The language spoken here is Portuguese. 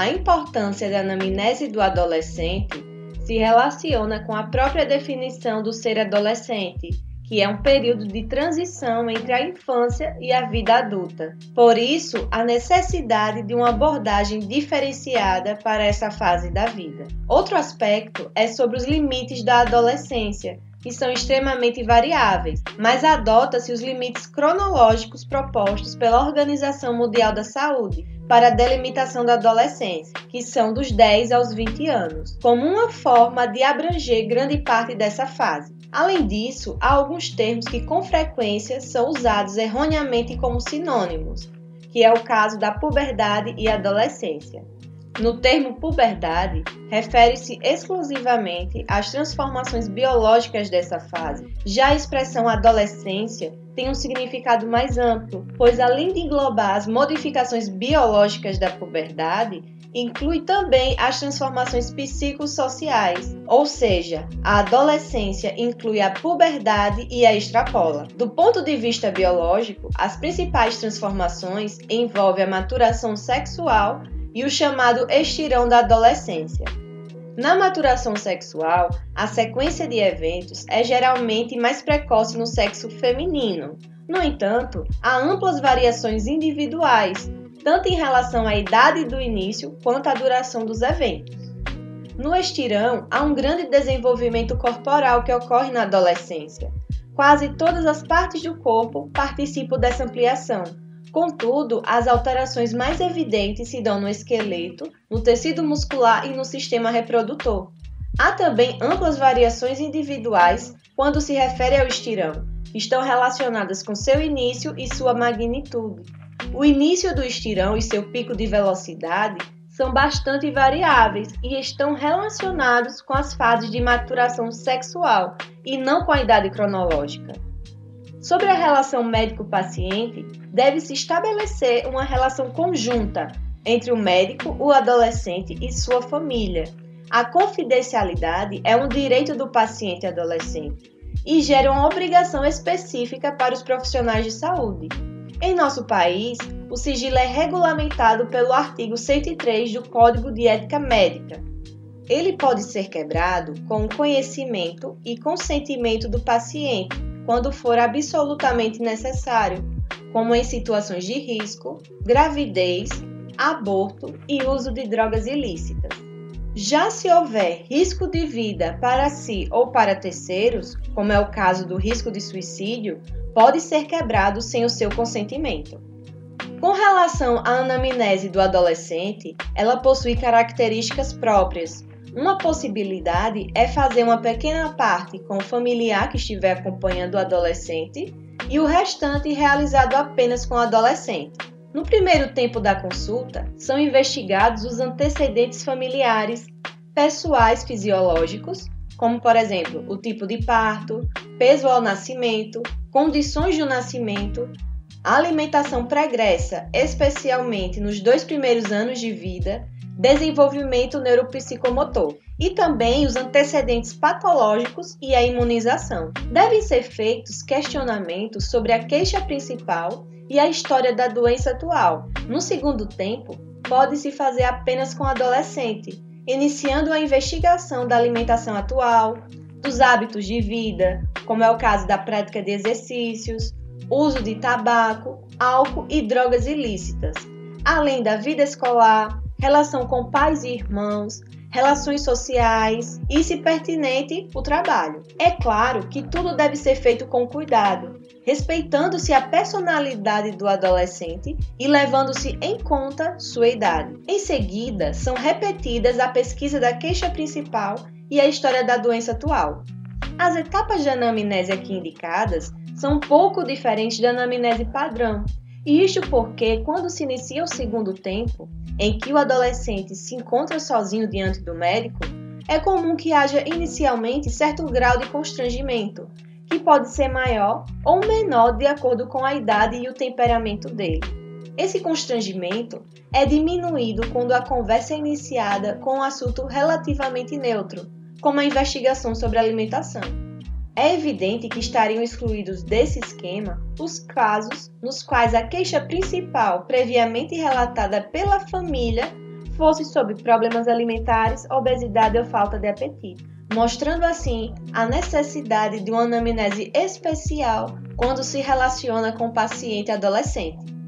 A importância da anamnese do adolescente se relaciona com a própria definição do ser adolescente, que é um período de transição entre a infância e a vida adulta. Por isso, a necessidade de uma abordagem diferenciada para essa fase da vida. Outro aspecto é sobre os limites da adolescência, que são extremamente variáveis, mas adota-se os limites cronológicos propostos pela Organização Mundial da Saúde para a delimitação da adolescência, que são dos 10 aos 20 anos, como uma forma de abranger grande parte dessa fase. Além disso, há alguns termos que com frequência são usados erroneamente como sinônimos, que é o caso da puberdade e adolescência. No termo puberdade, refere-se exclusivamente às transformações biológicas dessa fase. Já a expressão adolescência tem um significado mais amplo, pois além de englobar as modificações biológicas da puberdade, inclui também as transformações psicossociais, ou seja, a adolescência inclui a puberdade e a extrapola. Do ponto de vista biológico, as principais transformações envolvem a maturação sexual e o chamado estirão da adolescência. Na maturação sexual, a sequência de eventos é geralmente mais precoce no sexo feminino. No entanto, há amplas variações individuais, tanto em relação à idade do início quanto à duração dos eventos. No estirão, há um grande desenvolvimento corporal que ocorre na adolescência. Quase todas as partes do corpo participam dessa ampliação, Contudo, as alterações mais evidentes se dão no esqueleto, no tecido muscular e no sistema reprodutor. Há também amplas variações individuais quando se refere ao estirão, estão relacionadas com seu início e sua magnitude. O início do estirão e seu pico de velocidade são bastante variáveis e estão relacionados com as fases de maturação sexual e não com a idade cronológica. Sobre a relação médico-paciente, deve-se estabelecer uma relação conjunta entre o médico, o adolescente e sua família. A confidencialidade é um direito do paciente adolescente e gera uma obrigação específica para os profissionais de saúde. Em nosso país, o sigilo é regulamentado pelo artigo 103 do Código de Ética Médica. Ele pode ser quebrado com o conhecimento e consentimento do paciente quando for absolutamente necessário, como em situações de risco, gravidez, aborto e uso de drogas ilícitas. Já se houver risco de vida para si ou para terceiros, como é o caso do risco de suicídio, pode ser quebrado sem o seu consentimento. Com relação à anamnese do adolescente, ela possui características próprias, uma possibilidade é fazer uma pequena parte com o familiar que estiver acompanhando o adolescente e o restante realizado apenas com o adolescente. No primeiro tempo da consulta, são investigados os antecedentes familiares, pessoais fisiológicos, como por exemplo o tipo de parto, peso ao nascimento, condições do nascimento, alimentação pregressa, especialmente nos dois primeiros anos de vida, desenvolvimento neuropsicomotor e também os antecedentes patológicos e a imunização. Devem ser feitos questionamentos sobre a queixa principal e a história da doença atual. No segundo tempo, pode-se fazer apenas com o adolescente, iniciando a investigação da alimentação atual, dos hábitos de vida, como é o caso da prática de exercícios, uso de tabaco, álcool e drogas ilícitas, além da vida escolar, relação com pais e irmãos, relações sociais e, se pertinente, o trabalho. É claro que tudo deve ser feito com cuidado, respeitando-se a personalidade do adolescente e levando-se em conta sua idade. Em seguida, são repetidas a pesquisa da queixa principal e a história da doença atual. As etapas de anamnese aqui indicadas são um pouco diferentes da anamnese padrão, isto porque, quando se inicia o segundo tempo, em que o adolescente se encontra sozinho diante do médico, é comum que haja inicialmente certo grau de constrangimento, que pode ser maior ou menor de acordo com a idade e o temperamento dele. Esse constrangimento é diminuído quando a conversa é iniciada com um assunto relativamente neutro, como a investigação sobre alimentação. É evidente que estariam excluídos desse esquema os casos nos quais a queixa principal, previamente relatada pela família, fosse sobre problemas alimentares, obesidade ou falta de apetite, mostrando assim a necessidade de uma anamnese especial quando se relaciona com o paciente adolescente.